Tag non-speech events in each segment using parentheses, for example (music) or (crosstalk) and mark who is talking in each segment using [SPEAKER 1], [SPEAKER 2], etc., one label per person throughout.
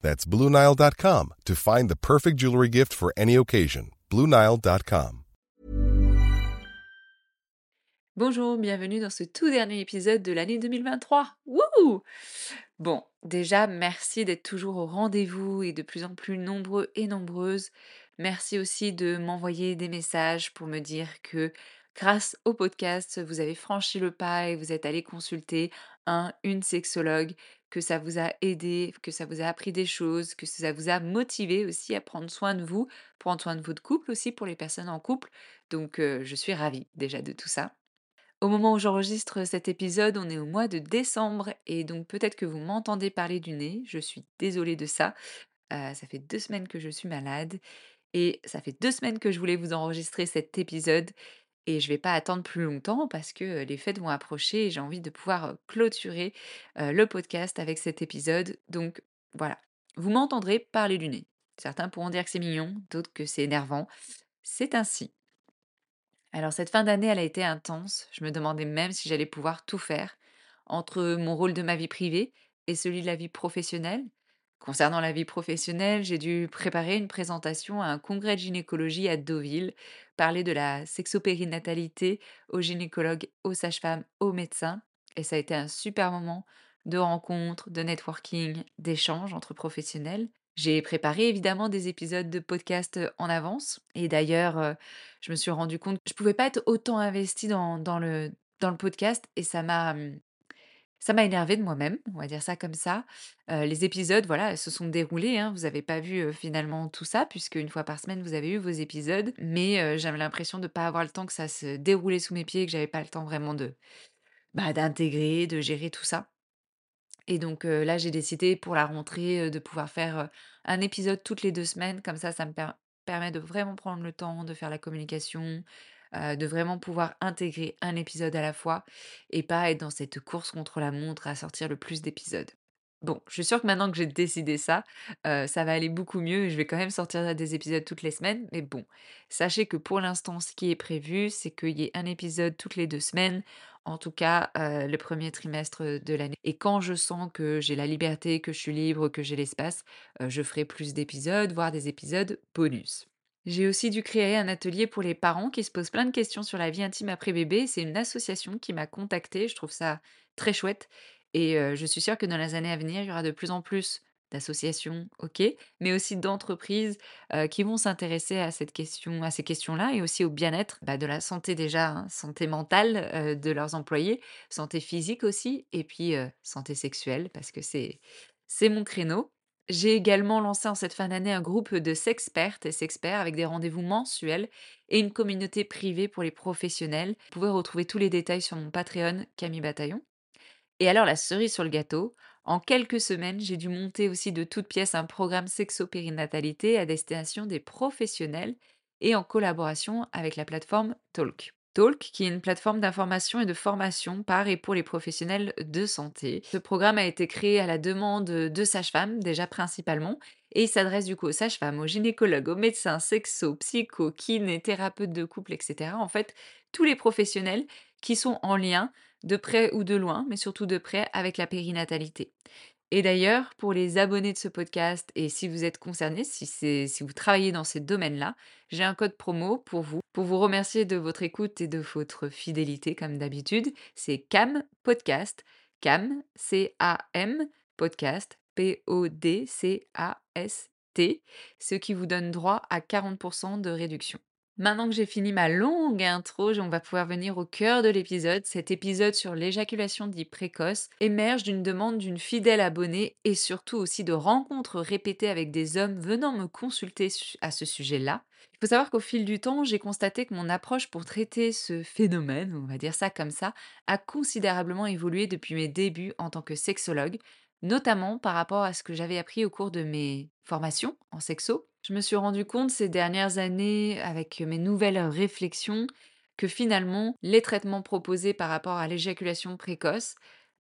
[SPEAKER 1] That's BlueNile.com to find the perfect jewelry gift for any occasion. BlueNile.com.
[SPEAKER 2] Bonjour, bienvenue dans ce tout dernier épisode de l'année 2023. Wouhou Bon, déjà, merci d'être toujours au rendez-vous et de plus en plus nombreux et nombreuses. Merci aussi de m'envoyer des messages pour me dire que grâce au podcast, vous avez franchi le pas et vous êtes allé consulter un, une sexologue, que ça vous a aidé, que ça vous a appris des choses, que ça vous a motivé aussi à prendre soin de vous, prendre soin de votre couple aussi pour les personnes en couple. Donc je suis ravie déjà de tout ça. Au moment où j'enregistre cet épisode, on est au mois de décembre et donc peut-être que vous m'entendez parler du nez. Je suis désolée de ça. Ça fait deux semaines que je suis malade et ça fait deux semaines que je voulais vous enregistrer cet épisode et je vais pas attendre plus longtemps parce que les fêtes vont approcher et j'ai envie de pouvoir clôturer le podcast avec cet épisode. Donc voilà, vous m'entendrez parler du nez. Certains pourront dire que c'est mignon, d'autres que c'est énervant. C'est ainsi. Alors cette fin d'année, elle a été intense. Je me demandais même si j'allais pouvoir tout faire entre mon rôle de ma vie privée et celui de la vie professionnelle. Concernant la vie professionnelle, j'ai dû préparer une présentation à un congrès de gynécologie à Deauville, parler de la sexopérinatalité aux gynécologues, aux sages-femmes, aux médecins. Et ça a été un super moment de rencontres, de networking, d'échanges entre professionnels. J'ai préparé évidemment des épisodes de podcast en avance. Et d'ailleurs, je me suis rendu compte que je ne pouvais pas être autant investie dans, dans, le, dans le podcast et ça m'a ça m'a énervé de moi-même, on va dire ça comme ça. les épisodes, voilà, se sont déroulés. Hein, vous n'avez pas vu finalement tout ça, puisque une fois par semaine, vous avez eu vos épisodes. Mais j'avais l'impression de ne pas avoir le temps que ça se déroulait sous mes pieds, que j'avais pas le temps vraiment de bah, d'intégrer, de gérer tout ça. Et donc là, j'ai décidé pour la rentrée de pouvoir faire un épisode toutes les deux semaines. Comme ça, ça me permet de vraiment prendre le temps de faire la communication, de vraiment pouvoir intégrer un épisode à la fois et pas être dans cette course contre la montre à sortir le plus d'épisodes. Bon, je suis sûre que maintenant que j'ai décidé ça, ça va aller beaucoup mieux et je vais quand même sortir des épisodes toutes les semaines. Mais bon, sachez que pour l'instant, ce qui est prévu, c'est qu'il y ait un épisode toutes les deux semaines, en tout cas le premier trimestre de l'année. Et quand je sens que j'ai la liberté, que je suis libre, que j'ai l'espace, je ferai plus d'épisodes, voire des épisodes bonus. J'ai aussi dû créer un atelier pour les parents qui se posent plein de questions sur la vie intime après bébé. C'est une association qui m'a contactée. Je trouve ça très chouette. Et je suis sûre que dans les années à venir, il y aura de plus en plus d'associations, OK, mais aussi d'entreprises, qui vont s'intéresser à cette question à ces questions-là et aussi au bien-être, bah, de la santé déjà, hein, santé mentale, de leurs employés, santé physique aussi et puis, santé sexuelle parce que c'est c'est mon créneau. J'ai également lancé en cette fin d'année un groupe de sexpertes et sexperts avec des rendez-vous mensuels et une communauté privée pour les professionnels. Vous pouvez retrouver tous les détails sur mon Patreon Camille Bataillon. Et alors la cerise sur le gâteau, en quelques semaines, j'ai dû monter aussi de toutes pièces un programme sexo-périnatalité à destination des professionnels et en collaboration avec la plateforme Talk. Talk, qui est une plateforme d'information et de formation par et pour les professionnels de santé. Ce programme a été créé à la demande de sages-femmes, déjà principalement, et il s'adresse du coup aux sages-femmes, aux gynécologues, aux médecins, sexo, psycho, kinés, thérapeutes de couple, etc. En fait, tous les professionnels qui sont en lien de près ou de loin, mais surtout de près avec la périnatalité. Et d'ailleurs, pour les abonnés de ce podcast et si vous êtes concernés, si si vous travaillez dans ces domaines-là, j'ai un code promo pour vous, pour vous remercier de votre écoute et de votre fidélité comme d'habitude. C'est CAM Podcast, CAM C-A-M Podcast P-O-D-C-A-S-T, ce qui vous donne droit à 40% de réduction. Maintenant que j'ai fini ma longue intro, on va pouvoir venir au cœur de l'épisode. Cet épisode sur l'éjaculation dite précoce émerge d'une demande d'une fidèle abonnée et surtout aussi de rencontres répétées avec des hommes venant me consulter su- à ce sujet-là. Il faut savoir qu'au fil du temps, j'ai constaté que mon approche pour traiter ce phénomène, on va dire ça comme ça, a considérablement évolué depuis mes débuts en tant que sexologue, notamment par rapport à ce que j'avais appris au cours de mes formations en sexo je me suis rendu compte ces dernières années, avec mes nouvelles réflexions, que finalement, les traitements proposés par rapport à l'éjaculation précoce,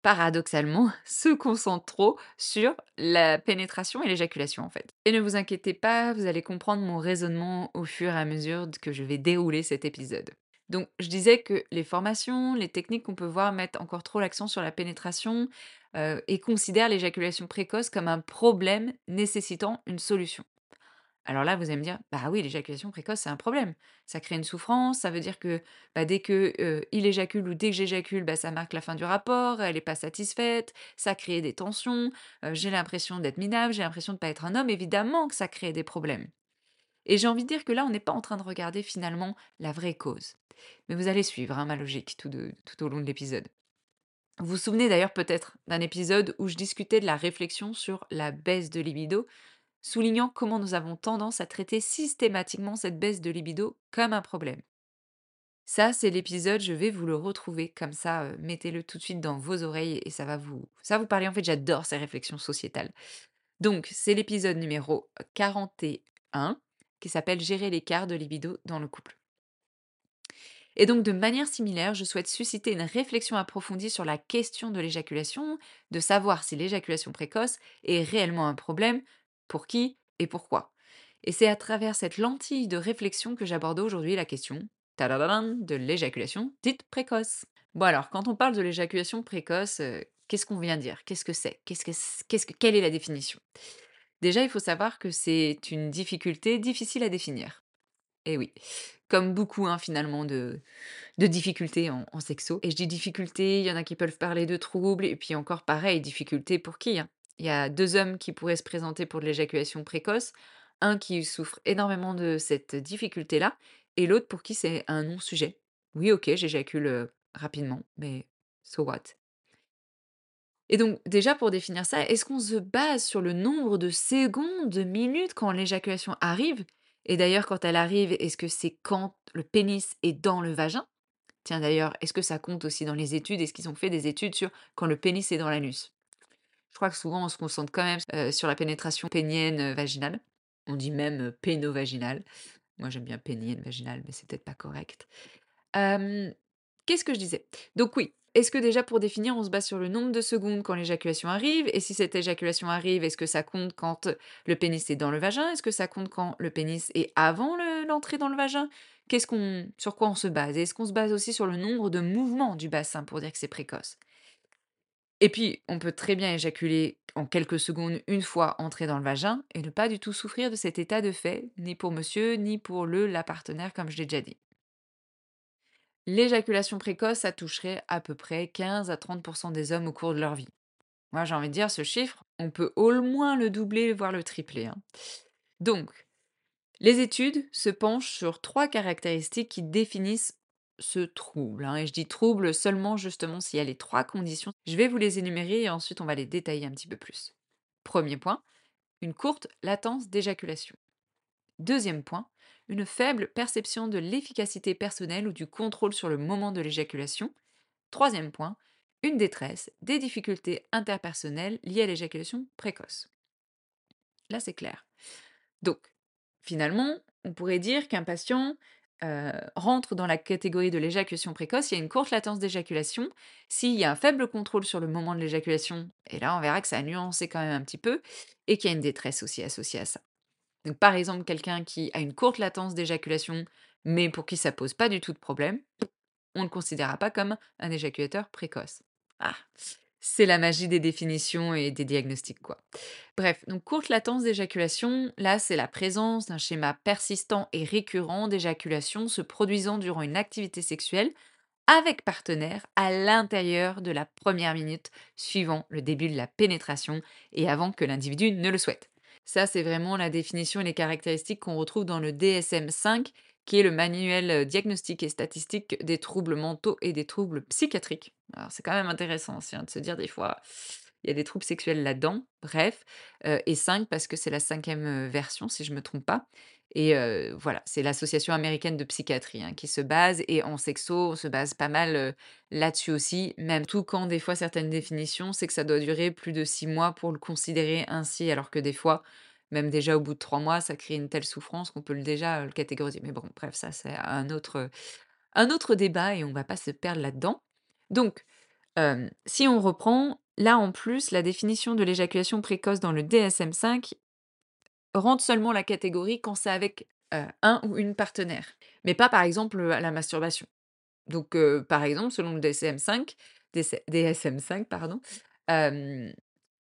[SPEAKER 2] paradoxalement, (laughs) se concentrent trop sur la pénétration et l'éjaculation en fait. Et ne vous inquiétez pas, vous allez comprendre mon raisonnement au fur et à mesure que je vais dérouler cet épisode. Donc, je disais que les formations, les techniques qu'on peut voir mettent encore trop l'accent sur la pénétration euh, et considèrent l'éjaculation précoce comme un problème nécessitant une solution. Alors là, vous allez me dire: «Bah oui, l'éjaculation précoce, c'est un problème. Ça crée une souffrance, ça veut dire que, bah, dès que, heu, il éjacule ou dès que j'éjacule, bah, ça marque la fin du rapport, elle est pas satisfaite, ça crée des tensions, j'ai l'impression d'être minable, j'ai l'impression de pas être un homme». Évidemment que ça crée des problèmes et j'ai envie de dire que là, on n'est pas en train de regarder finalement la vraie cause. Mais vous allez suivre, hein, ma logique tout au long de l'épisode. Vous vous souvenez d'ailleurs peut-être d'un épisode où je discutais de la réflexion sur la baisse de libido? Soulignant comment nous avons tendance à traiter systématiquement cette baisse de libido comme un problème. Ça, c'est l'épisode, je vais vous le retrouver comme ça, euh, mettez-le tout de suite dans vos oreilles et ça va vous ça vous parler. En fait, j'adore ces réflexions sociétales. Donc, c'est l'épisode numéro 41 qui s'appelle Gérer l'écart de libido dans le couple. Et donc, de manière similaire, je souhaite susciter une réflexion approfondie sur la question de l'éjaculation, de savoir si l'éjaculation précoce est réellement un problème, pour qui et pourquoi. Et c'est à travers cette lentille de réflexion que j'aborde aujourd'hui la question de l'éjaculation dite précoce. Bon alors, quand on parle de l'éjaculation précoce, euh, qu'est-ce qu'on vient dire? Qu'est-ce que c'est? Qu'est-ce que, Quelle est la définition? Déjà, il faut savoir que c'est une difficulté difficile à définir. Et oui, comme beaucoup hein, finalement de, difficultés en, en sexo. Et je dis difficultés, il y en a qui peuvent parler de troubles, et puis encore pareil, difficultés pour qui hein? Il y a deux hommes qui pourraient se présenter pour de l'éjaculation précoce, un qui souffre énormément de cette difficulté-là, et l'autre pour qui c'est un non-sujet. Oui, ok, j'éjacule rapidement, mais so what? Et donc, déjà pour définir ça, est-ce qu'on se base sur le nombre de secondes, de minutes quand l'éjaculation arrive? Et d'ailleurs, quand elle arrive, est-ce que c'est quand le pénis est dans le vagin? Tiens, d'ailleurs, est-ce que ça compte aussi dans les études? Est-ce qu'ils ont fait des études sur quand le pénis est dans l'anus? Je crois que souvent, on se concentre quand même sur la pénétration pénienne vaginale. On dit même pénovaginale. Moi, j'aime bien pénienne vaginale, mais c'est peut-être pas correct. Qu'est-ce que je disais? Donc oui, est-ce que déjà pour définir, on se base sur le nombre de secondes quand l'éjaculation arrive? Et si cette éjaculation arrive, est-ce que ça compte quand le pénis est dans le vagin? Est-ce que ça compte quand le pénis est avant le l'entrée dans le vagin? Qu'est-ce qu'on sur quoi on se base? est-ce qu'on se base aussi sur le nombre de mouvements du bassin pour dire que c'est précoce? Et puis, on peut très bien éjaculer en quelques secondes une fois entré dans le vagin et ne pas du tout souffrir de cet état de fait, ni pour monsieur, ni pour le la partenaire, comme je l'ai déjà dit. L'éjaculation précoce, ça toucherait à peu près 15 à 30% des hommes au cours de leur vie. Moi, j'ai envie de dire, ce chiffre, on peut au moins le doubler, voire le tripler. hein. Donc, les études se penchent sur trois caractéristiques qui définissent ce trouble. hein, Et je dis trouble seulement justement s'il y a les trois conditions. Je vais vous les énumérer et ensuite on va les détailler un petit peu plus. Premier point, une courte latence d'éjaculation. Deuxième point, une faible perception de l'efficacité personnelle ou du contrôle sur le moment de l'éjaculation. Troisième point, une détresse, des difficultés interpersonnelles liées à l'éjaculation précoce. Là, c'est clair. Donc, finalement, on pourrait dire qu'un patient euh, rentre dans la catégorie de l'éjaculation précoce, il y a une courte latence d'éjaculation. S'il y a un faible contrôle sur le moment de l'éjaculation, et là on verra que ça a nuancé quand même un petit peu, et qu'il y a une détresse aussi associée à ça. Donc par exemple, quelqu'un qui a une courte latence d'éjaculation, mais pour qui ça pose pas du tout de problème, on ne le considérera pas comme un éjaculateur précoce. Ah, c'est la magie des définitions et des diagnostics, quoi. Bref, donc courte latence d'éjaculation, là c'est la présence d'un schéma persistant et récurrent d'éjaculation se produisant durant une activité sexuelle avec partenaire à l'intérieur de la première minute suivant le début de la pénétration et avant que l'individu ne le souhaite. Ça, c'est vraiment la définition et les caractéristiques qu'on retrouve dans le DSM-5, qui est le manuel diagnostique et statistique des troubles mentaux et des troubles psychiatriques. Alors, c'est quand même intéressant aussi hein, de se dire des fois, il y a des troubles sexuels là-dedans. Bref, et 5 parce que c'est la cinquième version, si je ne me trompe pas. Et voilà, c'est l'association américaine de psychiatrie hein, qui se base, et en sexo, on se base pas mal là-dessus aussi, même tout quand des fois certaines définitions, c'est que ça doit durer plus de six mois pour le considérer ainsi, alors que des fois, même déjà au bout de trois mois, ça crée une telle souffrance qu'on peut déjà le catégoriser. Mais bon, bref, ça c'est un autre, un autre débat et on va pas se perdre là-dedans. Donc, si on reprend, là en plus, la définition de l'éjaculation précoce dans le DSM-5 rentre seulement la catégorie quand c'est avec un ou une partenaire, mais pas par exemple la masturbation. Donc, par exemple, selon le DSM-5, DSM-5 pardon,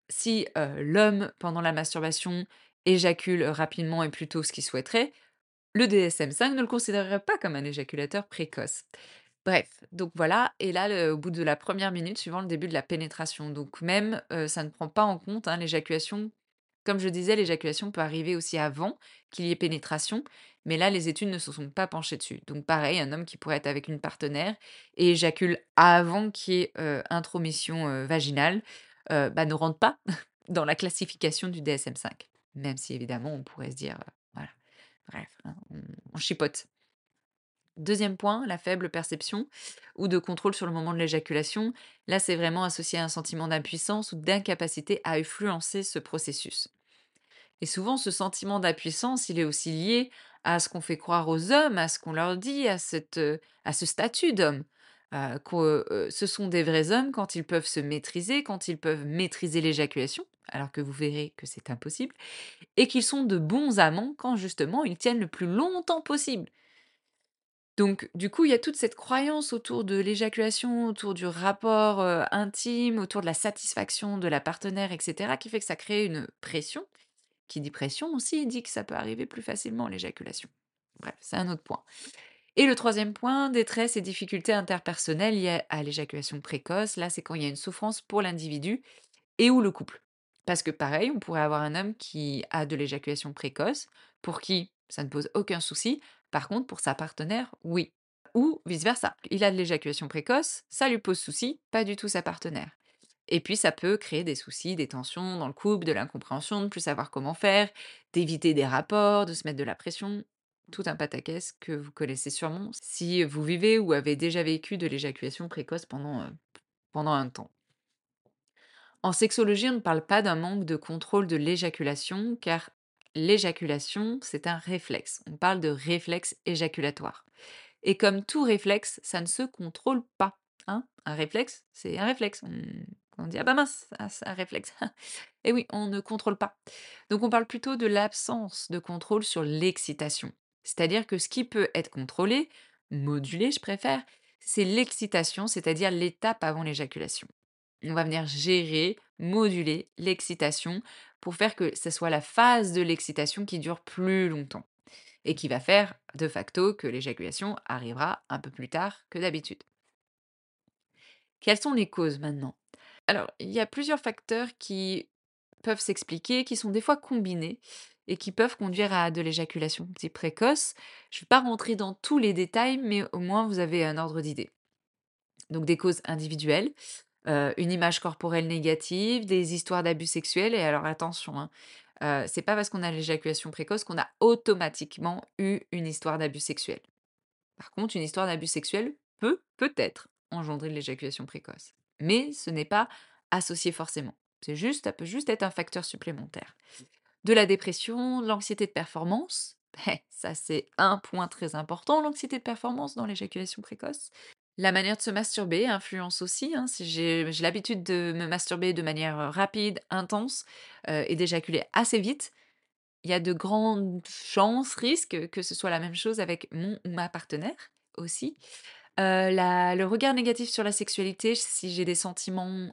[SPEAKER 2] si l'homme pendant la masturbation éjacule rapidement et plus tôt ce qu'il souhaiterait, le DSM-5 ne le considérerait pas comme un éjaculateur précoce. Bref, donc voilà, et là, au bout de la première minute, suivant le début de la pénétration. Donc même, euh, ça ne prend pas en compte hein, l'éjaculation. Comme je disais, l'éjaculation peut arriver aussi avant qu'il y ait pénétration, mais là, les études ne se sont pas penchées dessus. Donc pareil, un homme qui pourrait être avec une partenaire et éjacule avant qu'il y ait euh, intromission euh, vaginale, euh, bah, ne rentre pas (laughs) dans la classification du DSM-5. Même si évidemment, on pourrait se dire, voilà, bref, hein, on, on chipote. Deuxième point, la faible perception ou de contrôle sur le moment de l'éjaculation. Là, c'est vraiment associé à un sentiment d'impuissance ou d'incapacité à influencer ce processus. Et souvent, ce sentiment d'impuissance, il est aussi lié à ce qu'on fait croire aux hommes, à ce qu'on leur dit, à, cette, à ce statut d'homme. Euh, qu'o- euh, ce sont des vrais hommes quand ils peuvent se maîtriser, quand ils peuvent maîtriser l'éjaculation, alors que vous verrez que c'est impossible, et qu'ils sont de bons amants quand justement ils tiennent le plus longtemps possible. Donc, du coup, il y a toute cette croyance autour de l'éjaculation, autour du rapport euh, intime, autour de la satisfaction de la partenaire, etc., qui fait que ça crée une pression. Qui dit pression aussi dit que ça peut arriver plus facilement l'éjaculation. Bref, c'est un autre point. Et le troisième point, détresse et difficultés interpersonnelles liées à l'éjaculation précoce. Là, c'est quand il y a une souffrance pour l'individu et ou le couple. Parce que pareil, on pourrait avoir un homme qui a de l'éjaculation précoce, pour qui ça ne pose aucun souci. Par contre, pour sa partenaire, oui. Ou vice-versa. Il a de l'éjaculation précoce, ça lui pose souci, pas du tout sa partenaire. Et puis ça peut créer des soucis, des tensions dans le couple, de l'incompréhension, de plus savoir comment faire, d'éviter des rapports, de se mettre de la pression. Tout un pataquès que vous connaissez sûrement si vous vivez ou avez déjà vécu de l'éjaculation précoce pendant, un temps. En sexologie, on ne parle pas d'un manque de contrôle de l'éjaculation, car l'éjaculation, c'est un réflexe. On parle de réflexe éjaculatoire. Et comme tout réflexe, ça ne se contrôle pas. hein. Un réflexe, c'est un réflexe. On, dit, ah bah mince, ah, c'est un réflexe. (laughs) Et oui, on ne contrôle pas. Donc on parle plutôt de l'absence de contrôle sur l'excitation. C'est-à-dire que ce qui peut être contrôlé, modulé, je préfère, c'est l'excitation, c'est-à-dire l'étape avant l'éjaculation. On va venir gérer, moduler l'excitation pour faire que ce soit la phase de l'excitation qui dure plus longtemps et qui va faire de facto que l'éjaculation arrivera un peu plus tard que d'habitude. Quelles sont les causes maintenant? Alors, il y a plusieurs facteurs qui peuvent s'expliquer, qui sont des fois combinés et qui peuvent conduire à de l'éjaculation précoce. Je ne vais pas rentrer dans tous les détails, mais au moins vous avez un ordre d'idée. Donc des causes individuelles, heu, une image corporelle négative, des histoires d'abus sexuels et alors attention, hein, heu, c'est pas parce qu'on a l'éjaculation précoce qu'on a automatiquement eu une histoire d'abus sexuel. Par contre, une histoire d'abus sexuel peut, peut-être, engendrer l'éjaculation précoce. Mais ce n'est pas associé forcément. C'est juste, ça peut juste être un facteur supplémentaire. De la dépression, de l'anxiété de performance. (laughs) Eh, ça, c'est un point très important, l'anxiété de performance dans l'éjaculation précoce. La manière de se masturber influence aussi. hein. Si j'ai l'habitude de me masturber de manière rapide, intense et d'éjaculer assez vite, il y a de grandes chances, risques que ce soit la même chose avec mon ou ma partenaire aussi. La le regard négatif sur la sexualité, si j'ai des sentiments,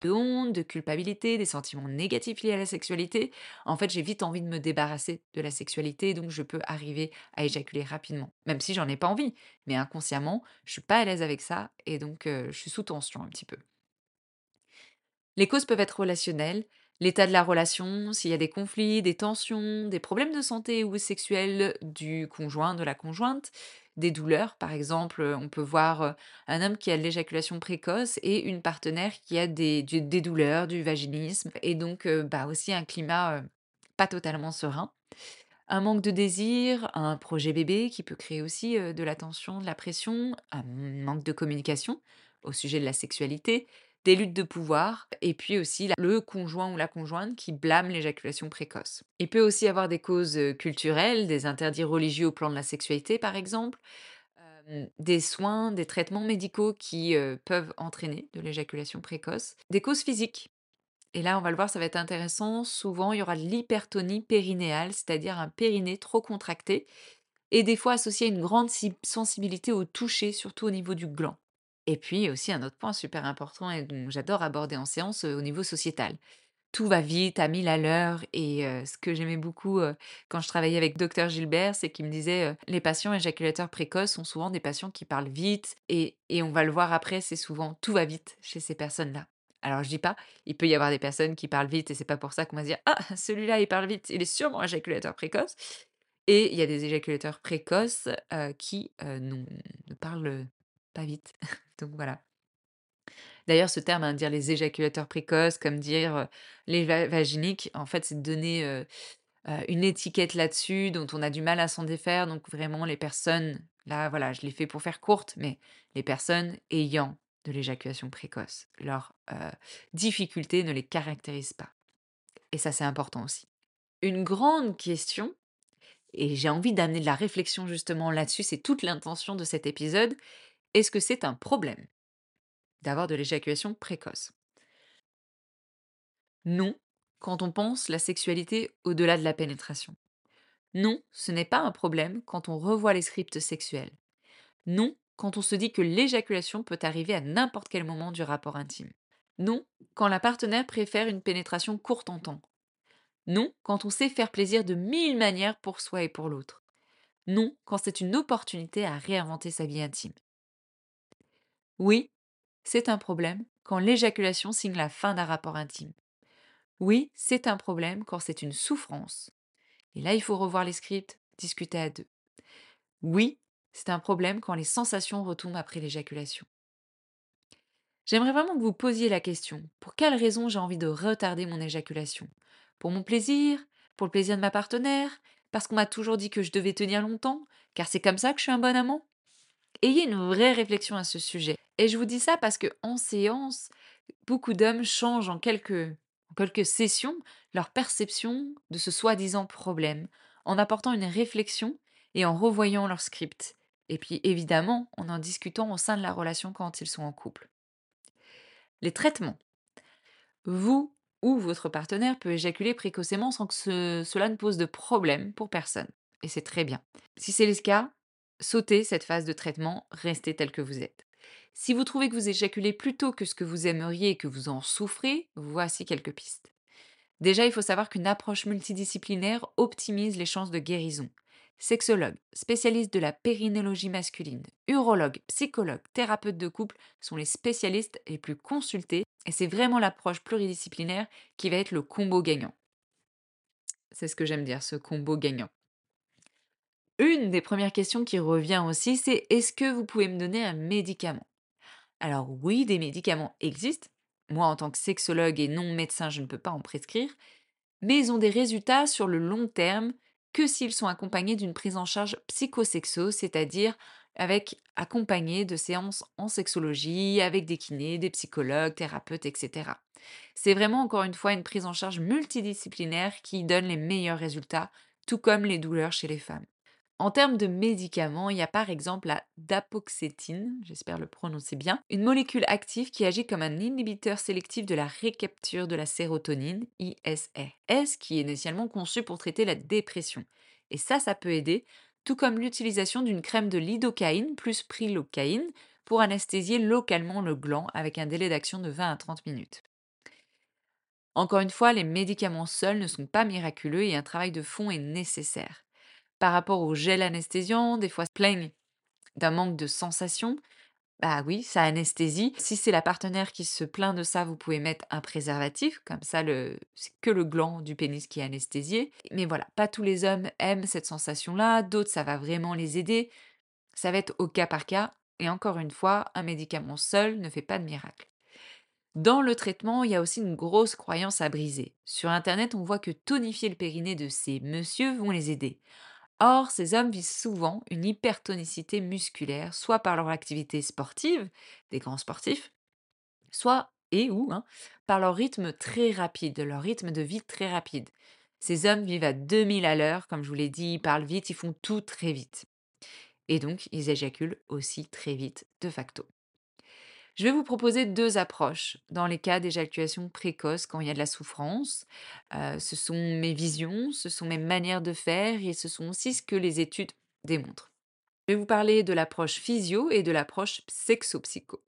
[SPEAKER 2] de honte, de culpabilité, des sentiments négatifs liés à la sexualité, en fait, j'ai vite envie de me débarrasser de la sexualité, donc je peux arriver à éjaculer rapidement. Même si j'en ai pas envie, mais inconsciemment, je suis pas à l'aise avec ça et donc heu, je suis sous tension un petit peu. Les causes peuvent être relationnelles, l'état de la relation, s'il y a des conflits, des tensions, des problèmes de santé ou sexuels du conjoint, de la conjointe, des douleurs. Par exemple, on peut voir un homme qui a de l'éjaculation précoce et une partenaire qui a des, des douleurs, du vaginisme et donc bah, aussi un climat pas totalement serein. Un manque de désir, un projet bébé qui peut créer aussi de la tension, de la pression, un manque de communication au sujet de la sexualité, des luttes de pouvoir, et puis aussi le conjoint ou la conjointe qui blâme l'éjaculation précoce. Il peut aussi avoir des causes culturelles, des interdits religieux au plan de la sexualité par exemple, des soins, des traitements médicaux qui peuvent entraîner de l'éjaculation précoce, des causes physiques. Et là, on va le voir, ça va être intéressant. Souvent, il y aura de l'hypertonie périnéale, c'est-à-dire un périnée trop contracté, et des fois associé à une grande si- sensibilité au toucher, surtout au niveau du gland. Et puis aussi un autre point super important et dont j'adore aborder en séance au niveau sociétal. Tout va vite, à mille à l'heure, et ce que j'aimais beaucoup quand je travaillais avec Docteur Gilbert, c'est qu'il me disait les patients éjaculateurs précoces sont souvent des patients qui parlent vite, et, on va le voir après, c'est souvent tout va vite chez ces personnes-là. Alors je dis pas, il peut y avoir des personnes qui parlent vite et c'est pas pour ça qu'on va se dire ah celui-là il parle vite, il est sûrement éjaculateur précoce. Et il y a des éjaculateurs précoces qui ne parlent pas vite. Donc voilà. D'ailleurs, ce terme, hein, dire les éjaculateurs précoces, comme dire les va- vaginiques, en fait, c'est donner une étiquette là-dessus dont on a du mal à s'en défaire. Donc vraiment, les personnes, là, voilà, je l'ai fait pour faire courte, mais les personnes ayant de l'éjaculation précoce, leur euh, difficulté ne les caractérise pas. Et ça, c'est important aussi. Une grande question, et j'ai envie d'amener de la réflexion justement là-dessus, c'est toute l'intention de cet épisode, est-ce que c'est un problème d'avoir de l'éjaculation précoce? Non, quand on pense la sexualité au-delà de la pénétration. Non, ce n'est pas un problème quand on revoit les scripts sexuels. Non, quand on se dit que l'éjaculation peut arriver à n'importe quel moment du rapport intime. Non, quand la partenaire préfère une pénétration courte en temps. Non, quand on sait faire plaisir de mille manières pour soi et pour l'autre. Non, quand c'est une opportunité à réinventer sa vie intime. Oui, c'est un problème quand l'éjaculation signe la fin d'un rapport intime. Oui, c'est un problème quand c'est une souffrance. Et là, il faut revoir les scripts, discuter à deux. Oui, C'est un problème quand les sensations retombent après l'éjaculation. J'aimerais vraiment que vous posiez la question. Pour quelle raison j'ai envie de retarder mon éjaculation? Pour mon plaisir? Pour le plaisir de ma partenaire? Parce qu'on m'a toujours dit que je devais tenir longtemps? Car c'est comme ça que je suis un bon amant? Ayez une vraie réflexion à ce sujet. Et je vous dis ça parce que en séance, beaucoup d'hommes changent en quelques, sessions leur perception de ce soi-disant problème, en apportant une réflexion et en revoyant leur script. Et puis évidemment, en en discutant au sein de la relation quand ils sont en couple. Les traitements. Vous ou votre partenaire peut éjaculer précocement sans que ce- cela ne pose de problème pour personne. Et c'est très bien. Si c'est le cas, sautez cette phase de traitement, restez tel que vous êtes. Si vous trouvez que vous éjaculez plus tôt que ce que vous aimeriez et que vous en souffrez, voici quelques pistes. Déjà, il faut savoir qu'une approche multidisciplinaire optimise les chances de guérison. Sexologue, spécialiste de la périnéologie masculine, urologue, psychologue, thérapeute de couple sont les spécialistes les plus consultés et c'est vraiment l'approche pluridisciplinaire qui va être le combo gagnant. C'est ce que j'aime dire, ce combo gagnant. Une des premières questions qui revient aussi, c'est est-ce que vous pouvez me donner un médicament? Alors oui, des médicaments existent. Moi, en tant que sexologue et non médecin, je ne peux pas en prescrire, mais ils ont des résultats sur le long terme que s'ils sont accompagnés d'une prise en charge psychosexo, c'est-à-dire avec de séances en sexologie, avec des kinés, des psychologues, thérapeutes, etc. C'est vraiment encore une fois une prise en charge multidisciplinaire qui donne les meilleurs résultats, tout comme les douleurs chez les femmes. En termes de médicaments, il y a par exemple la dapoxétine, j'espère le prononcer bien, une molécule active qui agit comme un inhibiteur sélectif de la récapture de la sérotonine, ISRS, qui est initialement conçue pour traiter la dépression. Et ça, ça peut aider, tout comme l'utilisation d'une crème de lidocaïne plus prilocaïne pour anesthésier localement le gland avec un délai d'action de 20 à 30 minutes. Encore une fois, les médicaments seuls ne sont pas miraculeux et un travail de fond est nécessaire. Par rapport au gel anesthésiant, des fois se plaignent d'un manque de sensation. Bah oui, ça anesthésie. Si c'est la partenaire qui se plaint de ça, vous pouvez mettre un préservatif, comme ça c'est que le gland du pénis qui est anesthésié. Mais voilà, pas tous les hommes aiment cette sensation-là, d'autres ça va vraiment les aider. Ça va être au cas par cas et encore une fois, un médicament seul ne fait pas de miracle. Dans le traitement, il y a aussi une grosse croyance à briser. Sur internet, on voit que tonifier le périnée de ces messieurs vont les aider. Or, ces hommes visent souvent une hypertonicité musculaire, soit par leur activité sportive, des grands sportifs, soit et ou hein, par leur rythme très rapide, leur rythme de vie très rapide. Ces hommes vivent à 2000 à l'heure, comme je vous l'ai dit, ils parlent vite, ils font tout très vite. Et donc, ils éjaculent aussi très vite, de facto. Je vais vous proposer deux approches dans les cas d'éjaculation précoce quand il y a de la souffrance. Euh, ce sont mes visions, ce sont mes manières de faire et ce sont aussi ce que les études démontrent. Je vais vous parler de l'approche physio et de l'approche sexopsycho.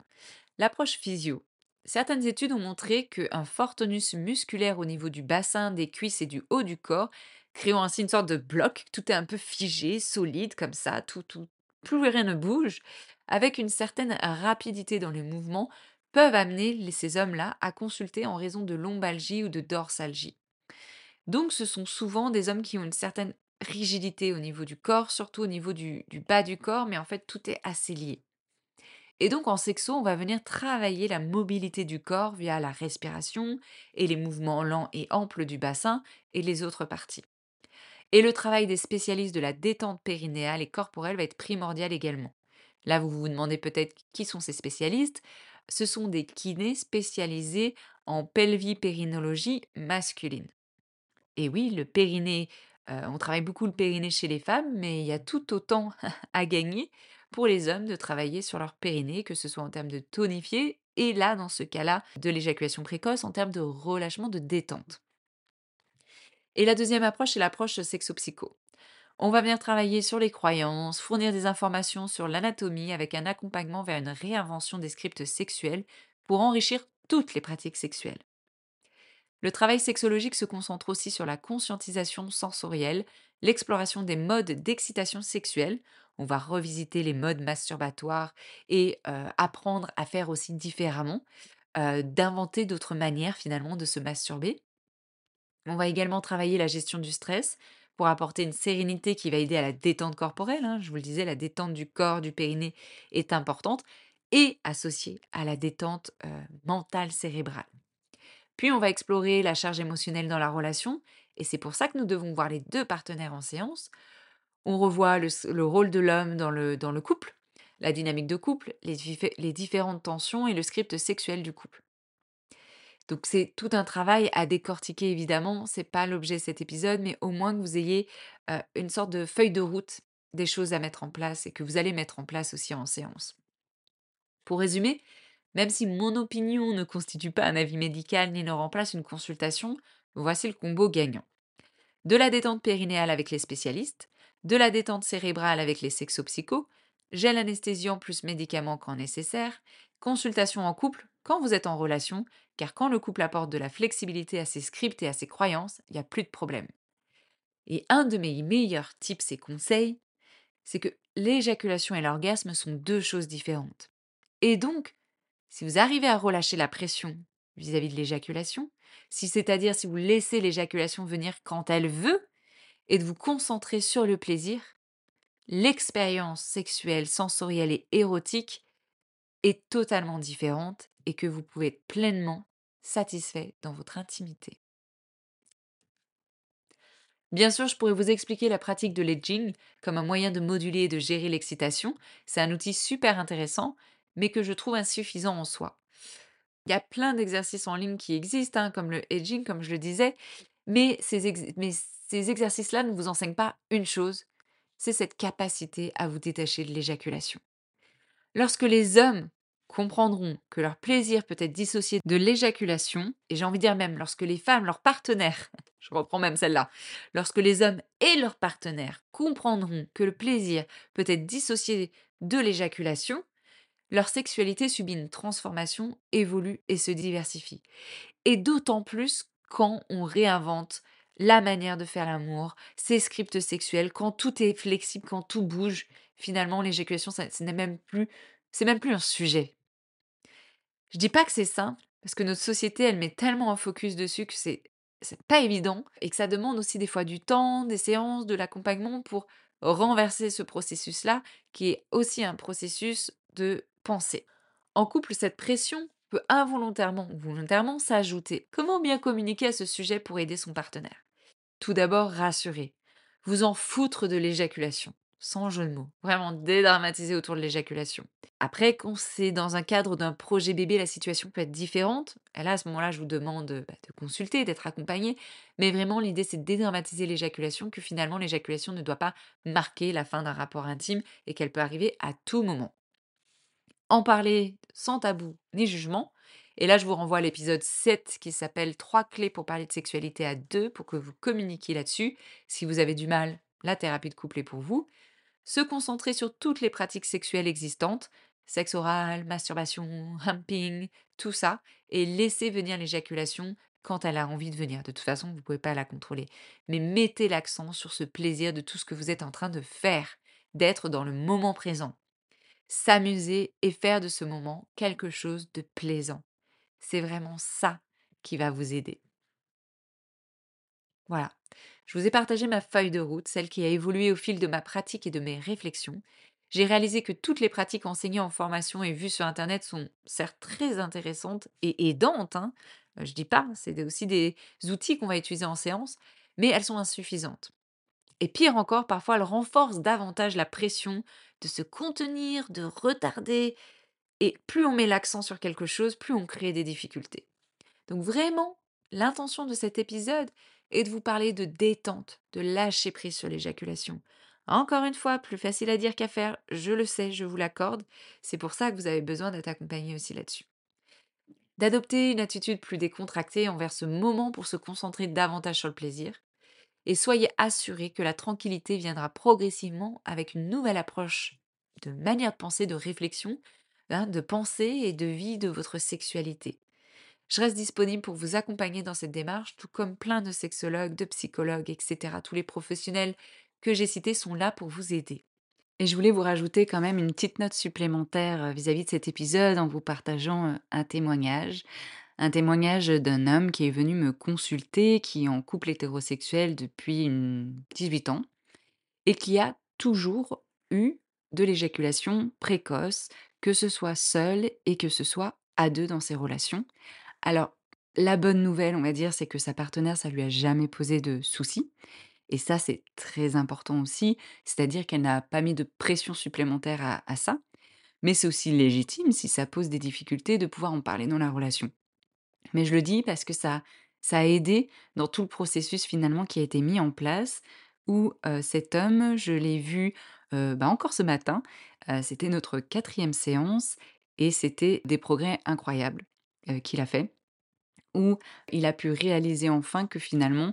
[SPEAKER 2] L'approche physio. Certaines études ont montré qu'un fort tonus musculaire au niveau du bassin, des cuisses et du haut du corps, créant ainsi une sorte de bloc, tout est un peu figé, solide comme ça, tout, tout, plus rien ne bouge, avec une certaine rapidité dans les mouvements, peuvent amener ces hommes-là à consulter en raison de lombalgie ou de dorsalgie. Donc ce sont souvent des hommes qui ont une certaine rigidité au niveau du corps, surtout au niveau du, du bas du corps, mais en fait tout est assez lié. Et donc en sexo, on va venir travailler la mobilité du corps via la respiration et les mouvements lents et amples du bassin et les autres parties. Et le travail des spécialistes de la détente périnéale et corporelle va être primordial également. Là, vous vous demandez peut-être qui sont ces spécialistes. Ce sont des kinés spécialisés en pelvipérinologie masculine. Et oui, le périnée, heu, on travaille beaucoup le périnée chez les femmes, mais il y a tout autant (laughs) à gagner pour les hommes de travailler sur leur périnée, que ce soit en termes de tonifier et là, dans ce cas-là, de l'éjaculation précoce, en termes de relâchement, de détente. Et la deuxième approche, c'est l'approche sexopsycho. On va venir travailler sur les croyances, fournir des informations sur l'anatomie avec un accompagnement vers une réinvention des scripts sexuels pour enrichir toutes les pratiques sexuelles. Le travail sexologique se concentre aussi sur la conscientisation sensorielle, l'exploration des modes d'excitation sexuelle. On va revisiter les modes masturbatoires et euh, apprendre à faire aussi différemment, euh, d'inventer d'autres manières finalement de se masturber. On va également travailler la gestion du stress pour apporter une sérénité qui va aider à la détente corporelle. hein. Je vous le disais, la détente du corps, du périnée est importante et associée à la détente euh, mentale cérébrale. Puis on va explorer la charge émotionnelle dans la relation et c'est pour ça que nous devons voir les deux partenaires en séance. On revoit le, rôle de l'homme dans le, couple, la dynamique de couple, les différentes tensions et le script sexuel du couple. Donc c'est tout un travail à décortiquer évidemment, c'est pas l'objet de cet épisode, mais au moins que vous ayez une sorte de feuille de route des choses à mettre en place et que vous allez mettre en place aussi en séance. Pour résumer, même si mon opinion ne constitue pas un avis médical ni ne remplace une consultation, voici le combo gagnant. De la détente périnéale avec les spécialistes, de la détente cérébrale avec les sexopsychos, gel anesthésiant plus médicaments quand nécessaire, consultation en couple quand vous êtes en relation, car quand le couple apporte de la flexibilité à ses scripts et à ses croyances, il n'y a plus de problème. Et un de mes meilleurs tips et conseils, c'est que l'éjaculation et l'orgasme sont deux choses différentes. Et donc, si vous arrivez à relâcher la pression vis-à-vis de l'éjaculation, si c'est-à-dire si vous laissez l'éjaculation venir quand elle veut, et de vous concentrer sur le plaisir, l'expérience sexuelle, sensorielle et érotique est totalement différente et que vous pouvez être pleinement satisfait dans votre intimité. Bien sûr, je pourrais vous expliquer la pratique de l'edging comme un moyen de moduler et de gérer l'excitation. C'est un outil super intéressant, mais que je trouve insuffisant en soi. Il y a plein d'exercices en ligne qui existent, hein, comme le edging, comme je le disais, mais ces, ex- mais ces exercices-là ne vous enseignent pas une chose, c'est cette capacité à vous détacher de l'éjaculation. Lorsque les hommes comprendront que leur plaisir peut être dissocié de l'éjaculation, et j'ai envie de dire même lorsque les femmes, leurs partenaires, (laughs) je reprends même celle-là, lorsque les hommes et leurs partenaires comprendront que le plaisir peut être dissocié de l'éjaculation, leur sexualité subit une transformation, évolue et se diversifie. Et d'autant plus quand on réinvente la manière de faire l'amour, ses scripts sexuels, quand tout est flexible, quand tout bouge, finalement l'éjaculation, ce n'est même plus, c'est même plus un sujet. Je dis pas que c'est simple, parce que notre société, elle met tellement un focus dessus que c'est c'est pas évident et que ça demande aussi des fois du temps, des séances, de l'accompagnement pour renverser ce processus-là, qui est aussi un processus de pensée. En couple, cette pression peut involontairement ou volontairement s'ajouter. Comment bien communiquer à ce sujet pour aider son partenaire? Tout d'abord, rassurer. Vous en foutre de l'éjaculation, sans jeu de mots. Vraiment dédramatiser autour de l'éjaculation. Après, quand c'est dans un cadre d'un projet bébé, la situation peut être différente. Et là, à ce moment-là, je vous demande bah, de consulter, d'être accompagné. Mais vraiment, l'idée, c'est de dédramatiser l'éjaculation, que finalement, l'éjaculation ne doit pas marquer la fin d'un rapport intime et qu'elle peut arriver à tout moment. En parler sans tabou ni jugement. Et là, je vous renvoie à l'épisode 7 qui s'appelle Trois clés pour parler de sexualité à deux pour que vous communiquiez là-dessus. Si vous avez du mal, la thérapie de couple est pour vous. Se concentrer sur toutes les pratiques sexuelles existantes, sexe oral, masturbation, (laughs) humping, tout ça, et laisser venir l'éjaculation quand elle a envie de venir. De toute façon, vous ne pouvez pas la contrôler. Mais mettez l'accent sur ce plaisir de tout ce que vous êtes en train de faire, d'être dans le moment présent. S'amuser et faire de ce moment quelque chose de plaisant. C'est vraiment ça qui va vous aider. Voilà. Je vous ai partagé ma feuille de route, celle qui a évolué au fil de ma pratique et de mes réflexions. J'ai réalisé que toutes les pratiques enseignées en formation et vues sur Internet sont certes très intéressantes et aidantes. Hein. euh, Je dis pas, c'est aussi des outils qu'on va utiliser en séance, mais elles sont insuffisantes. Et pire encore, parfois elles renforcent davantage la pression de se contenir, de retarder. Et plus on met l'accent sur quelque chose, plus on crée des difficultés. Donc vraiment, l'intention de cet épisode est de vous parler de détente, de lâcher prise sur l'éjaculation. Encore une fois, plus facile à dire qu'à faire, je le sais, je vous l'accorde. C'est pour ça que vous avez besoin d'être accompagné aussi là-dessus. D'adopter une attitude plus décontractée envers ce moment pour se concentrer davantage sur le plaisir. Et soyez assurés que la tranquillité viendra progressivement avec une nouvelle approche de manière de penser, de réflexion, hein, de pensée et de vie de votre sexualité. Je reste disponible pour vous accompagner dans cette démarche, tout comme plein de sexologues, de psychologues, etc. Tous les professionnels que j'ai cités sont là pour vous aider. Et je voulais vous rajouter quand même une petite note supplémentaire euh, vis-à-vis de cet épisode en vous partageant euh, un témoignage. un témoignage d'un homme qui est venu me consulter, qui est en couple hétérosexuel depuis, mmh, 18 ans et qui a toujours eu de l'éjaculation précoce, que ce soit seul et que ce soit à 2 dans ses relations. Alors, la bonne nouvelle, on va dire, c'est que sa partenaire, ça lui a jamais posé de soucis et ça, c'est très important aussi, c'est-à-dire qu'elle n'a pas mis de pression supplémentaire à ça, mais c'est aussi légitime si ça pose des difficultés de pouvoir en parler dans la relation. Mais je le dis parce que ça ça a aidé dans tout le processus finalement qui a été mis en place où, cet homme, je l'ai vu, heu, bah, encore ce matin, heu, c'était notre quatrième séance et c'était des progrès incroyables, heu, qu'il a fait, où il a pu réaliser enfin que finalement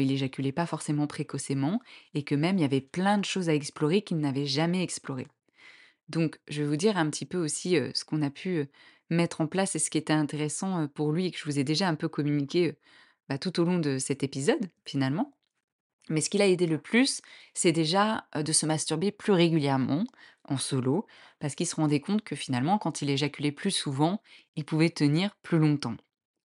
[SPEAKER 2] Il éjaculait pas forcément précocement et que même il y avait plein de choses à explorer qu'il n'avait jamais explorées. Donc je vais vous dire un petit peu aussi, ce qu'on a pu, mettre en place et ce qui était intéressant, pour lui et que je vous ai déjà un peu communiqué, bah, tout au long de cet épisode, finalement. Mais ce qui l'a aidé le plus, c'est déjà, de se masturber plus régulièrement, en solo, parce qu'il se rendait compte que finalement, quand il éjaculait plus souvent, il pouvait tenir plus longtemps.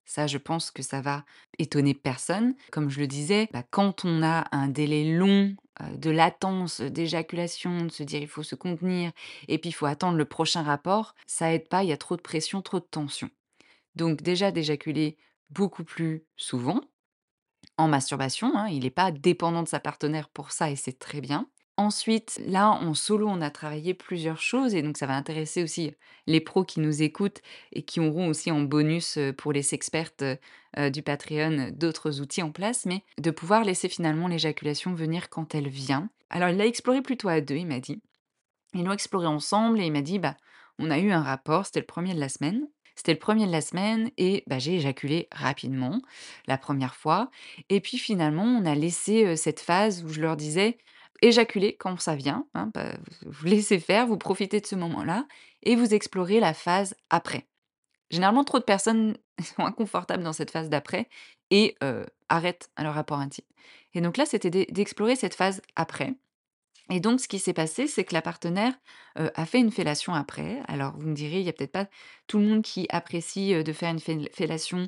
[SPEAKER 2] Ça, je pense que ça va étonner personne. Comme je le disais, bah, quand on a un délai long, heu, de latence, d'éjaculation, de se dire: «Il faut se contenir» et puis il faut attendre le prochain rapport, ça aide pas, il y a trop de pression, trop de tension. Donc déjà d'éjaculer beaucoup plus souvent, en masturbation, hein, il est pas dépendant de sa partenaire pour ça et c'est très bien. Ensuite, là, en solo, on a travaillé plusieurs choses et donc ça va intéresser aussi les pros qui nous écoutent et qui auront aussi en bonus, heu, pour les sexpertes, heu heu, du Patreon, d'autres outils en place, mais de pouvoir laisser finalement l'éjaculation venir quand elle vient. Alors il l'a exploré plutôt à 2, il m'a dit. Ils l'ont exploré ensemble et il m'a dit: «Bah, on a eu un rapport, c'était le premier de la semaine. C'était le premier de la semaine et bah, j'ai éjaculé rapidement, la première fois et puis finalement, on a laissé, cette phase où je leur disais: «Éjaculez quand ça vient, hein, bah, vous laissez faire, vous profitez de ce moment-là et vous explorez la phase après». Généralement, trop de personnes (laughs) sont inconfortables dans cette phase d'après et arrêtent leur rapport intime et donc là, c'était d'e d'explorer cette phase après et donc ce qui s'est passé, c'est que la partenaire, a fait une fellation après. Alors vous me direz, il y a peut-être pas tout le monde qui apprécie, de faire une fel fellation,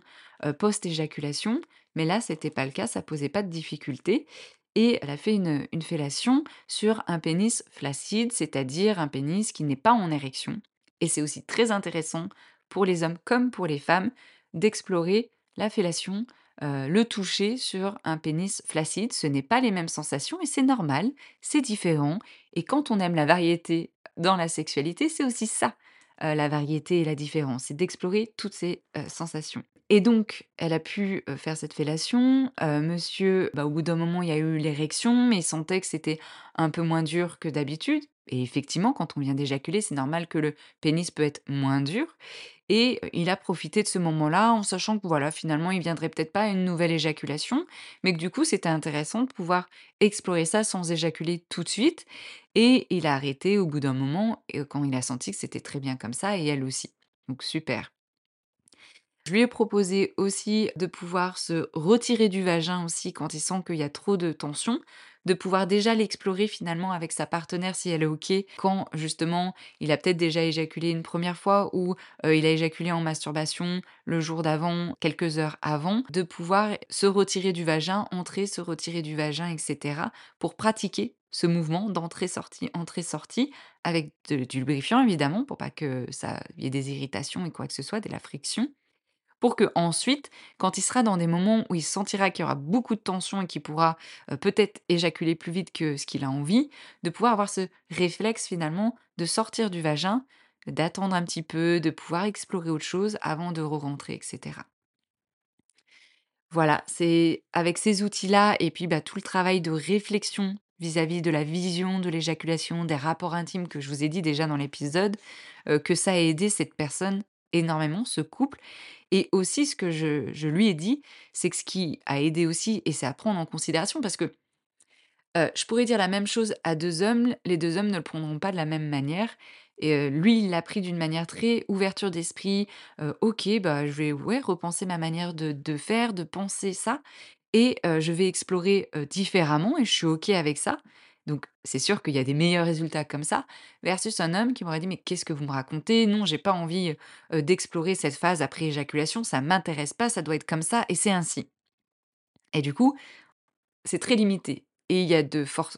[SPEAKER 2] post-éjaculation, mais là, c'était pas le cas, ça posait pas de difficulté et elle a fait une, fellation sur un pénis flaccide, c'est-à-dire un pénis qui n'est pas en érection. Et c'est aussi très intéressant pour les hommes comme pour les femmes d'explorer la fellation, heu, le toucher sur un pénis flaccide. Ce n'est pas les mêmes sensations et c'est normal, c'est différent. Et quand on aime la variété dans la sexualité, c'est aussi ça, heu, la variété et la différence, c'est d'explorer toutes ces, heu, sensations et donc elle a pu, faire cette fellation, monsieur, bah, au bout d'un moment, il y a eu l'érection, mais il sentait que c'était un peu moins dur que d'habitude et effectivement, quand on vient d'éjaculer, c'est normal que le pénis peut être moins dur Et il a profité de ce moment-là en sachant que voilà, finalement, il viendrait peut-être pas à une nouvelle éjaculation, mais que du coup, c'était intéressant de pouvoir explorer ça sans éjaculer tout de suite. Et il a arrêté au bout d'un moment, quand il a senti que c'était très bien comme ça, et elle aussi. Donc super. Je lui ai proposé aussi de pouvoir se retirer du vagin aussi quand il sent qu'il y a trop de tension, de pouvoir déjà l'explorer finalement avec sa partenaire si elle est OK, quand justement il a peut-être déjà éjaculé une première fois ou euh, il a éjaculé en masturbation le jour d'avant, quelques heures avant, de pouvoir se retirer du vagin, entrer, se retirer du vagin, etc. pour pratiquer ce mouvement d'entrée-sortie, entrée-sortie, avec de- du lubrifiant évidemment, pour pas que ça y ait des irritations et quoi que ce soit, de la friction pour que ensuite, quand il sera dans des moments où il sentira qu'il y aura beaucoup de tension et qu'il pourra euh, peut-être éjaculer plus vite que ce qu'il a envie, de pouvoir avoir ce réflexe finalement de sortir du vagin, d'attendre un petit peu, de pouvoir explorer autre chose avant de re-rentrer, etc. Voilà, c'est avec ces outils-là et puis bah, tout le travail de réflexion vis-à-vis de la vision de l'éjaculation, des rapports intimes que je vous ai dit déjà dans l'épisode, euh, que ça a aidé cette personne énormément, ce couple. Et aussi, ce que je, lui ai dit, c'est que ce qui a aidé aussi, et c'est à prendre en considération, parce que je pourrais dire la même chose à 2 hommes, les 2 hommes ne le prendront pas de la même manière et lui, il l'a pris d'une manière très ouverture d'esprit, «OK, bah, je vais, repenser ma manière de de faire, de penser ça et je vais explorer, différemment et je suis OK avec ça». Donc c'est sûr qu'il y a des meilleurs résultats comme ça, versus un homme qui m'aurait dit: «Mais qu'est-ce que vous me racontez? Non, j'ai pas envie, d'explorer cette phase après éjaculation, ça m'intéresse pas, ça doit être comme ça et c'est ainsi». Et du coup, c'est très limité et il y a de forts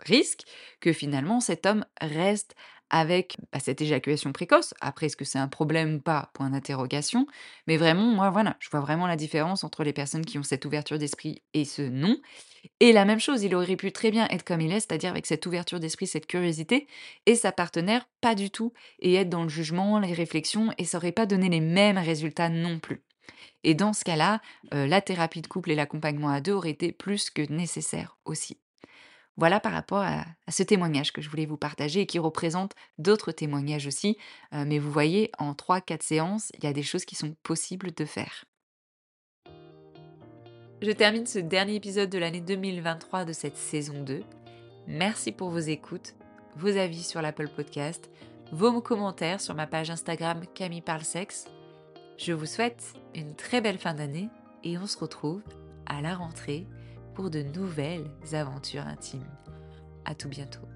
[SPEAKER 2] risques que finalement cet homme reste avec, bah, cette éjaculation précoce. Après, est-ce que c'est un problème ou pas? Point d'interrogation. Mais vraiment, moi, voilà, je vois vraiment la différence entre les personnes qui ont cette ouverture d'esprit et ce non. Et la même chose, il aurait pu très bien être comme il est, c'est-à-dire avec cette ouverture d'esprit, cette curiosité, et sa partenaire pas du tout, et être dans le jugement, les réflexions, et ça aurait pas donné les mêmes résultats non plus. Et dans ce cas-là, heu, la thérapie de couple et l'accompagnement à 2 auraient été plus que nécessaires aussi. Voilà par rapport à ce témoignage que je voulais vous partager et qui représente d'autres témoignages aussi, heu, mais vous voyez, en trois, quatre séances, il y a des choses qui sont possibles de faire. Je termine ce dernier épisode de l'année 2023 de cette saison 2. Merci pour vos écoutes, vos avis sur l'Apple Podcast, vos commentaires sur ma page Instagram Camille Parle Sexe. Je vous souhaite une très belle fin d'année et on se retrouve à la rentrée de nouvelles aventures intimes. À tout bientôt.